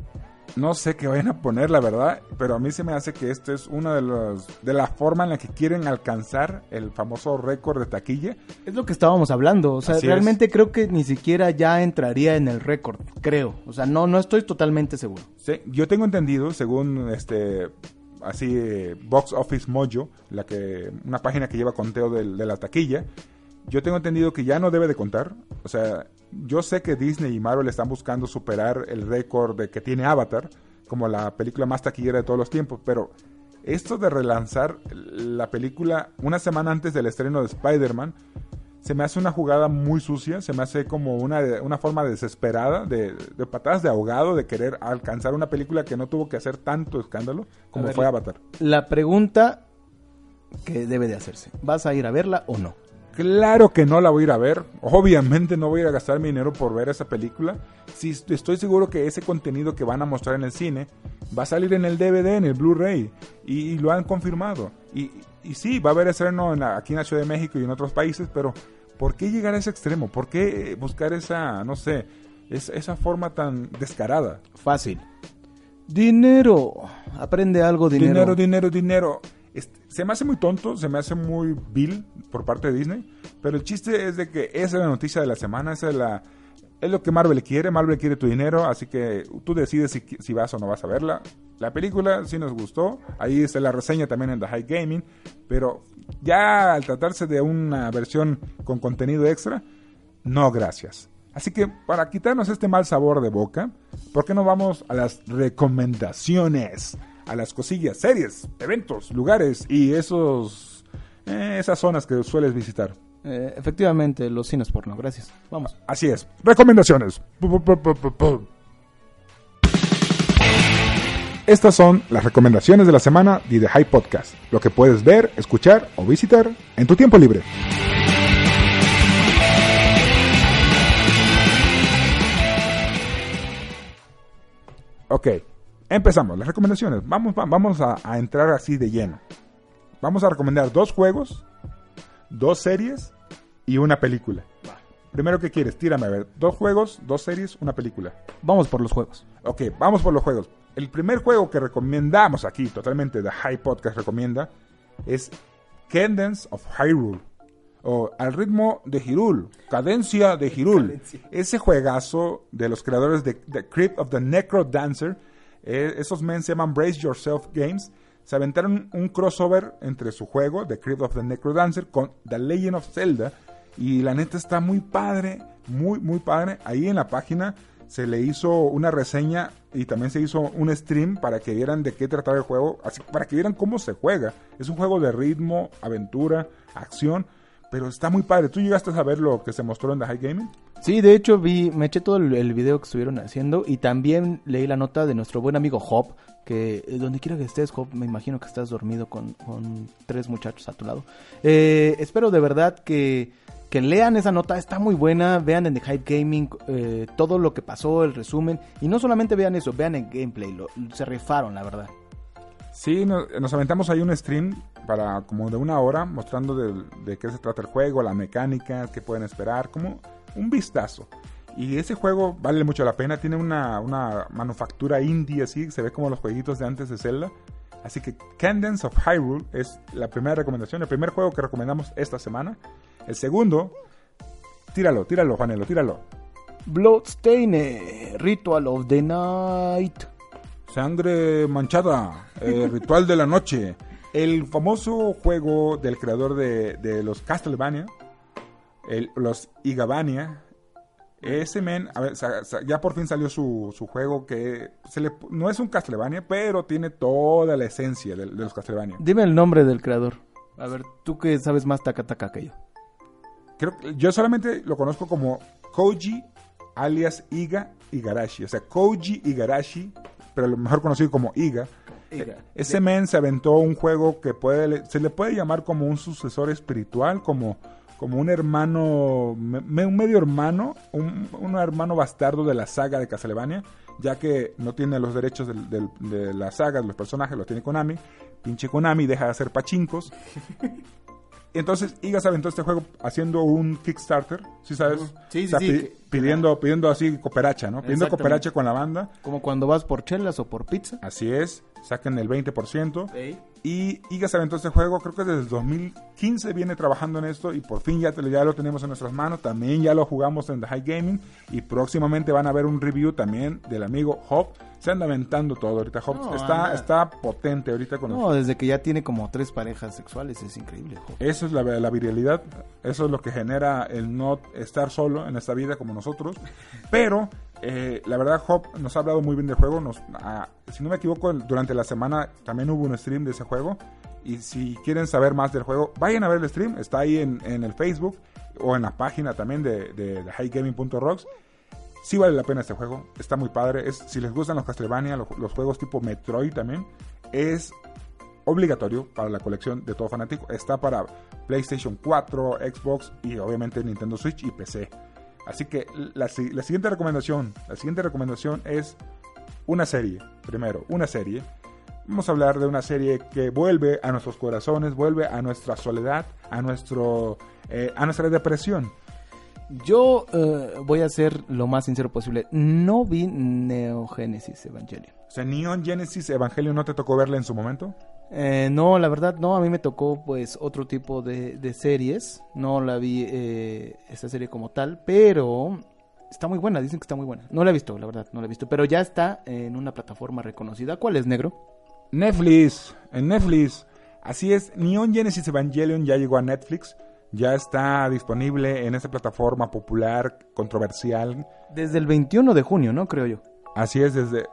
No sé qué vayan a poner, la verdad, pero a mí se me hace que esto es una de los de la forma en la que quieren alcanzar el famoso récord de taquilla. Es lo que estábamos hablando. O sea, Así realmente creo que ni siquiera ya entraría en el récord. Creo. O sea, no, no estoy totalmente seguro. Sí, yo tengo entendido, según este así Box Office Mojo, la que una página que lleva conteo de, la taquilla, yo tengo entendido que ya no debe de contar. O sea, yo sé que Disney y Marvel están buscando superar el récord de que tiene Avatar como la película más taquillera de todos los tiempos, pero esto de relanzar la película una semana antes del estreno de Spider-Man se me hace una jugada muy sucia, se me hace como una, una forma desesperada de, de patadas de ahogado, de querer alcanzar una película que no tuvo que hacer tanto escándalo como ver, fue Avatar. La pregunta que debe de hacerse. ¿Vas a ir a verla o no? Claro que no la voy a ir a ver. Obviamente no voy a ir a gastar mi dinero por ver esa película. Si estoy seguro que ese contenido que van a mostrar en el cine va a salir en el DVD, en el Blu-ray. Y, y lo han confirmado. Y, y sí, va a haber estreno en la- aquí en la Ciudad de México y en otros países, pero ¿por qué llegar a ese extremo? ¿Por qué eh, buscar esa, no sé, es- esa forma tan descarada? Fácil. Dinero. Aprende algo, dinero. Dinero, dinero, dinero. Se me hace muy tonto, se me hace muy vil por parte de Disney, pero el chiste es de que esa es la noticia de la semana, es la es lo que Marvel quiere, Marvel quiere tu dinero, así que tú decides si, si vas o no vas a verla. La película sí nos gustó, ahí está la reseña también en The High Gaming, pero ya al tratarse de una versión con contenido extra, no gracias. Así que para quitarnos este mal sabor de boca, ¿por qué no vamos a las recomendaciones? A las cosillas, series, eventos, lugares y esos eh, esas zonas que sueles visitar. Eh, efectivamente, los cines porno. Gracias. Vamos. Así es. Recomendaciones. Pu, pu, pu. Estas son las recomendaciones de la semana de The High Podcast. Lo que puedes ver, escuchar o visitar en tu tiempo libre. Ok, empezamos. Las recomendaciones. Vamos, va- vamos a, a entrar así de lleno. Vamos a recomendar dos juegos, dos series y una película. Primero, ¿qué quieres? Tírame a ver. Dos juegos, dos series, una película. Vamos por los juegos. Ok, vamos por los juegos. El primer juego que recomendamos aquí, totalmente, The High Podcast recomienda, es Cadence of Hyrule. O Al ritmo de Hyrule. Cadencia de Hyrule. Cadencia. Ese juegazo de los creadores de The Crypt of the Necro Dancer. Eh, esos men se llaman Brace Yourself Games. Se aventaron un crossover entre su juego, The Crypt of the Necro Dancer, con The Legend of Zelda. Y la neta está muy padre, muy, muy padre. Ahí en la página se le hizo una reseña y también se hizo un stream para que vieran de qué trataba el juego, así para que vieran cómo se juega. Es un juego de ritmo, aventura, acción, pero está muy padre. ¿Tú llegaste a ver lo que se mostró en The High Gaming? Sí, de hecho vi, me eché todo el, video que estuvieron haciendo y también leí la nota de nuestro buen amigo Hop, que eh, donde quiera que estés, Hop, me imagino que estás dormido con, tres muchachos a tu lado. Eh, espero de verdad que, lean esa nota, está muy buena, vean en The Hype Gaming eh, todo lo que pasó, el resumen, y no solamente vean eso, vean el gameplay, lo, se rifaron, la verdad. Sí, nos, aventamos ahí un stream para como de una hora mostrando de, qué se trata el juego, la mecánica, qué pueden esperar, como un vistazo. Y ese juego vale mucho la pena, tiene una, una manufactura indie así, se ve como los jueguitos de antes de Zelda. Así que Candence of Hyrule es la primera recomendación, el primer juego que recomendamos esta semana. El segundo, tíralo, tíralo, Juanelo, tíralo. Bloodstained, Ritual of the Night. Sangre manchada, eh, <laughs> ritual de la noche. El famoso juego del creador de, de los Castlevania, el- los Igavania. Ese men, a ver, ya por fin salió su, su juego que se le, no es un Castlevania, pero tiene toda la esencia de, de los Castlevania. Dime el nombre del creador. A ver, tú que sabes más taca que yo. Creo que yo solamente lo conozco como Koji alias Iga Igarashi. O sea, Koji Igarashi, pero lo mejor conocido como Iga. Iga. Ese men se aventó un juego que puede, se le puede llamar como un sucesor espiritual, como, como un hermano, me- un medio hermano, un, un hermano bastardo de la saga de Castlevania, ya que no tiene los derechos de la saga, de los personajes, los tiene Konami. Pinche Konami deja de hacer pachincos. Entonces, Iga se aventó este juego haciendo un Kickstarter, ¿sí sabes? Sí, sí, O sea, sí, pi- que- pidiendo, pidiendo así cooperacha, ¿no? Pidiendo cooperacha con la banda. Como cuando vas por chelas o por pizza. Así es, saquen el 20%. Y Iga se aventó este juego, creo que desde el 2015 viene trabajando en esto y por fin ya, te- ya lo tenemos en nuestras manos. También ya lo jugamos en The High Gaming y próximamente van a ver un review también del amigo Hop. Se anda aventando todo ahorita. Hop No, está, anda. está potente ahorita con No, desde que ya tiene como tres parejas sexuales, es increíble. jo. Eso es la, la virilidad, eso es lo que genera el no estar solo en esta vida como nosotros. <laughs> Pero eh, la verdad, Hop nos ha hablado muy bien del juego. Nos, ah, si no me equivoco, durante la semana también hubo un stream de ese juego. Y si quieren saber más del juego, vayan a ver el stream. Está ahí en, en el Facebook o en la página también de, de, de highgaming.rocks. Sí vale la pena este juego, está muy padre. Es, si les gustan los Castlevania, los, juegos tipo Metroid también, es obligatorio para la colección de todo fanático. Está para PlayStation 4, Xbox y obviamente Nintendo Switch y PC. Así que la siguiente recomendación, la siguiente recomendación es una serie. Primero, una serie. Vamos a hablar de una serie que vuelve a nuestros corazones, vuelve a nuestra soledad, a nuestro, eh, a nuestra depresión. Yo eh, voy a ser lo más sincero posible. No vi Neogénesis Evangelion. O sea, Neon Genesis Evangelion no te tocó verla en su momento. Eh, no, la verdad no, a mí me tocó pues otro tipo de, de series, no la vi eh, esa serie como tal, pero está muy buena, dicen que está muy buena. No la he visto, la verdad, no la he visto, pero ya está en una plataforma reconocida. ¿Cuál es, negro? Netflix, en Netflix. Así es, Neon Genesis Evangelion ya llegó a Netflix. Ya está disponible en esta plataforma popular, controversial. Desde el 21 de junio, ¿no? Creo yo. Así es, desde...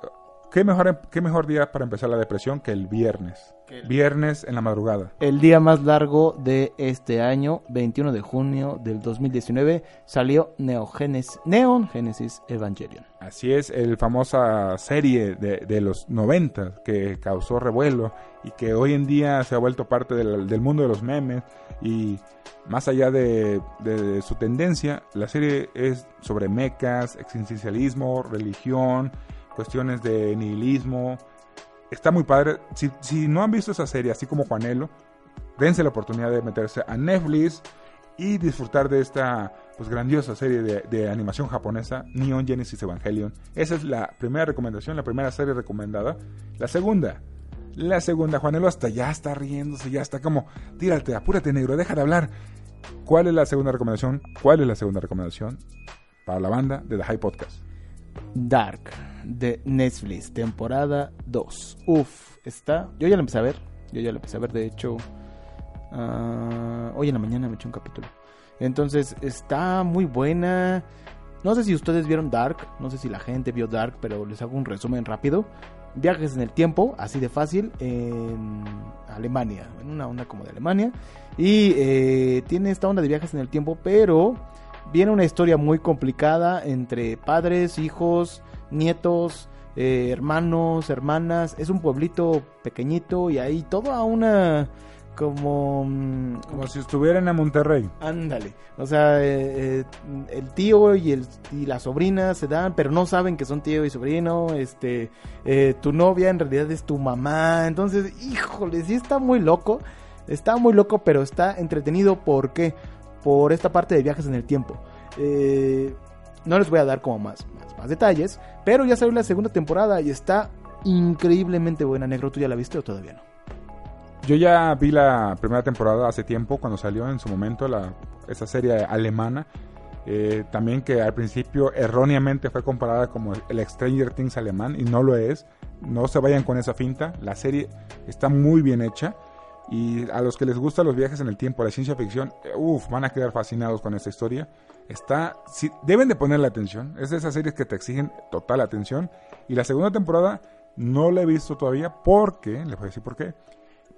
¿Qué mejor, qué mejor día para empezar la depresión que el viernes? Viernes en la madrugada. El día más largo de este año, 21 de junio del 2019, salió Neogénesis, Neon Genesis Evangelion. Así es, el famosa serie de, de los 90 que causó revuelo y que hoy en día se ha vuelto parte del, del mundo de los memes y más allá de, de su tendencia, la serie es sobre mecas, existencialismo, religión, cuestiones de nihilismo. Está muy padre. Si, si no han visto esa serie, así como Juanelo, dense la oportunidad de meterse a Netflix y disfrutar de esta pues grandiosa serie de, de animación japonesa Neon Genesis Evangelion. Esa es la primera recomendación, la primera serie recomendada. La segunda, la segunda, Juanelo hasta ya está riéndose, ya está como, tírate, apúrate negro, deja de hablar. ¿Cuál es la segunda recomendación? ¿Cuál es la segunda recomendación para la banda de The High Podcast? Dark de Netflix, temporada 2. Uf, está. Yo ya la empecé a ver. Yo ya la empecé a ver, de hecho. ah, hoy en la mañana me eché un capítulo. Entonces, está muy buena. No sé si ustedes vieron Dark. No sé si la gente vio Dark, pero les hago un resumen rápido. Viajes en el tiempo, así de fácil, en Alemania. En una onda como de Alemania. Y eh, tiene esta onda de viajes en el tiempo, pero viene una historia muy complicada entre padres, hijos, nietos, eh, hermanos, hermanas. Es un pueblito pequeñito y ahí toda una como mm, como si estuvieran en Monterrey. Ándale, o sea, eh, eh, el tío y el y la sobrina se dan, pero no saben que son tío y sobrino. Este, eh, tu novia en realidad es tu mamá, entonces, híjole, sí está muy loco, está muy loco, pero está entretenido. ¿Por qué? Por esta parte de viajes en el tiempo. no les voy a dar como más, más, más detalles, pero ya salió la segunda temporada y está increíblemente buena. Negro, ¿tú ya la viste o todavía no? Yo ya vi la primera temporada hace tiempo, cuando salió en su momento la, esa serie alemana. Eh, también que al principio erróneamente fue comparada como el Stranger Things alemán y no lo es. No se vayan con esa finta. La serie está muy bien hecha. Y a los que les gustan los viajes en el tiempo, la ciencia ficción, uff, van a quedar fascinados con esta historia. Está, si, deben de ponerle atención. Es de esas series que te exigen total atención. Y la segunda temporada no la he visto todavía porque, les voy a decir por qué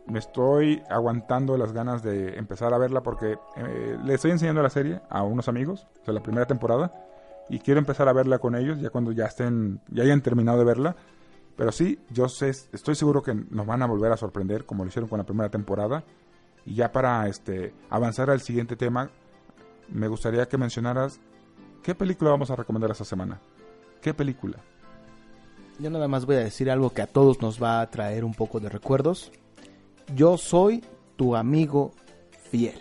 me estoy aguantando las ganas de empezar a verla porque eh, le estoy enseñando la serie a unos amigos, o sea, la primera temporada, y quiero empezar a verla con ellos ya cuando ya estén, ya hayan terminado de verla. Pero sí, yo sé, estoy seguro que nos van a volver a sorprender como lo hicieron con la primera temporada. Y ya para este avanzar al siguiente tema, me gustaría que mencionaras qué película vamos a recomendar esta semana. ¿Qué película? Yo nada más voy a decir algo que a todos nos va a traer un poco de recuerdos yo soy tu amigo fiel.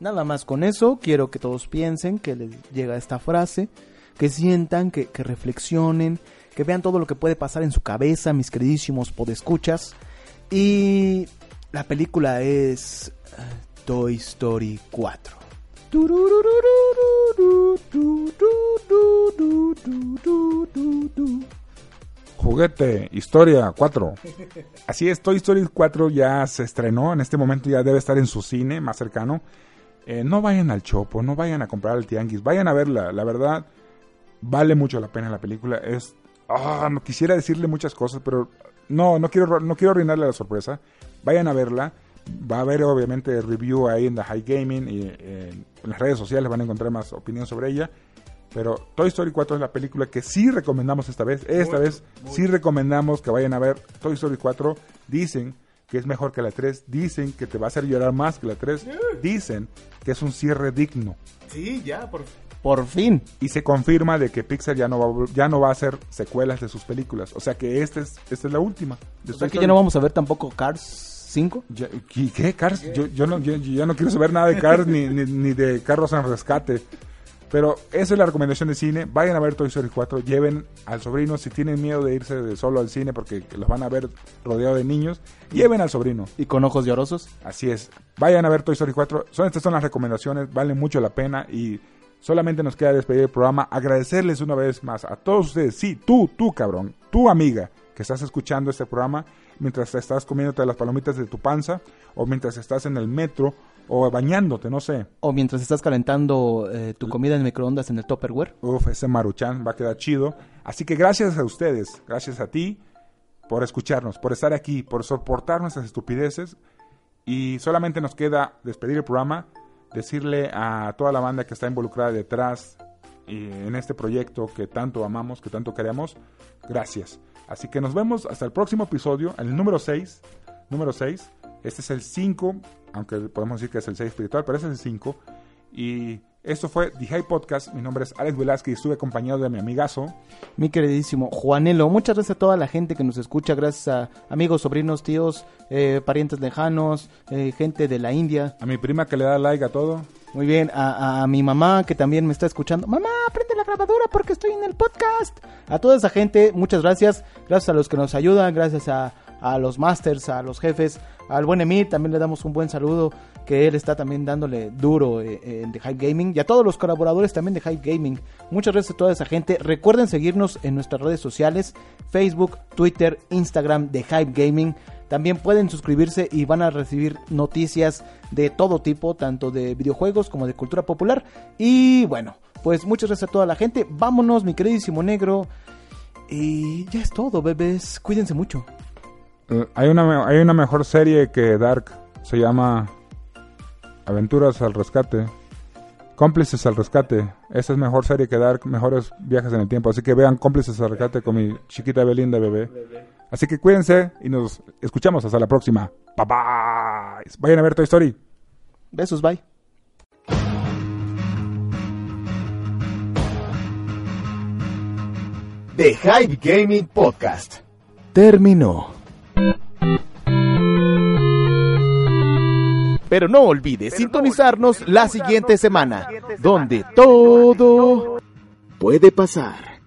Nada más con eso, quiero que todos piensen que les llega esta frase, que sientan, que, reflexionen, que vean todo lo que puede pasar en su cabeza, mis queridísimos podescuchas. Y la película es eh, Toy Story 4 juguete, historia 4. Así es, Toy Story 4 ya se estrenó, en este momento ya debe estar en su cine más cercano. Eh, no vayan al Chopo, no vayan a comprar al Tianguis, vayan a verla, la verdad vale mucho la pena la película. Es, ah, no quisiera decirle muchas cosas, pero no, no quiero, no quiero arruinarle la sorpresa. Vayan a verla. Va a haber obviamente review ahí en The High Gaming y eh, en las redes sociales van a encontrar más opinión sobre ella. Pero Toy Story 4 es la película que sí recomendamos esta vez. Esta vez sí recomendamos que vayan a ver Toy Story 4. Dicen que es mejor que la 3. Dicen que te va a hacer llorar más que la 3. Dicen que es un cierre digno. Sí, ya, por, por fin. Y se confirma de que Pixar ya no va, ya no va a hacer secuelas de sus películas. O sea que esta es, esta es la última. O sea que ya no vamos a ver tampoco Cars 5. ¿Qué? ¿Cars? Yo, yo, no, yo, ya no quiero saber nada de Cars ni, ni, ni de Carros en Rescate. Pero esa es la recomendación de cine. Vayan a ver Toy Story 4. Lleven al sobrino. Si tienen miedo de irse de solo al cine porque los van a ver rodeado de niños, lleven al sobrino. ¿Y con ojos llorosos? Así es. Vayan a ver Toy Story 4. Son, estas son las recomendaciones. Valen mucho la pena. Y solamente nos queda despedir el programa. Agradecerles una vez más a todos ustedes. Sí, tú, tú, cabrón. Tu amiga que estás escuchando este programa mientras estás comiéndote las palomitas de tu panza o mientras estás en el metro o bañándote, no sé. O mientras estás calentando eh, tu comida en microondas en el Tupperware. Uf, ese maruchan va a quedar chido. Así que gracias a ustedes, gracias a ti por escucharnos, por estar aquí, por soportar nuestras estupideces. Y solamente nos queda despedir el programa, decirle a toda la banda que está involucrada detrás y en este proyecto que tanto amamos, que tanto queremos, gracias. Así que nos vemos hasta el próximo episodio, el número 6. Número 6. Este es el 5 aunque podemos decir que es el 6 espiritual, pero ese es el 5. Y esto fue The High Podcast. Mi nombre es Alex Velázquez y estuve acompañado de mi amigazo. Mi queridísimo Juanelo. Muchas gracias a toda la gente que nos escucha. Gracias a amigos, sobrinos, tíos, eh, parientes lejanos, eh, gente de la India. A mi prima que le da like a todo. Muy bien, a, a, mi mamá que también me está escuchando. Mamá, prende la grabadora porque estoy en el podcast. A toda esa gente, muchas gracias. Gracias a los que nos ayudan, gracias a, a los masters, a los jefes, al buen Emir también le damos un buen saludo, que él está también dándole duro eh, en The Hype Gaming. Y a todos los colaboradores también de Hype Gaming. Muchas gracias a toda esa gente. Recuerden seguirnos en nuestras redes sociales, Facebook, Twitter, Instagram de Hype Gaming. También pueden suscribirse y van a recibir noticias de todo tipo, tanto de videojuegos como de cultura popular. Y bueno, pues muchas gracias a toda la gente. Vámonos, mi queridísimo negro. Y ya es todo, bebés. Cuídense mucho. Eh, hay una, hay una mejor serie que Dark. Se llama Aventuras al Rescate. Cómplices al rescate. Esa es mejor serie que dar mejores viajes en el tiempo. Así que vean Cómplices al rescate con mi chiquita Belinda bebé. Así que cuídense y nos escuchamos hasta la próxima. Bye bye. Vayan a ver Toy Story. Besos, bye. The Hype Gaming Podcast. Terminó. Pero no olvide sintonizarnos la siguiente semana, semana, donde todo puede pasar.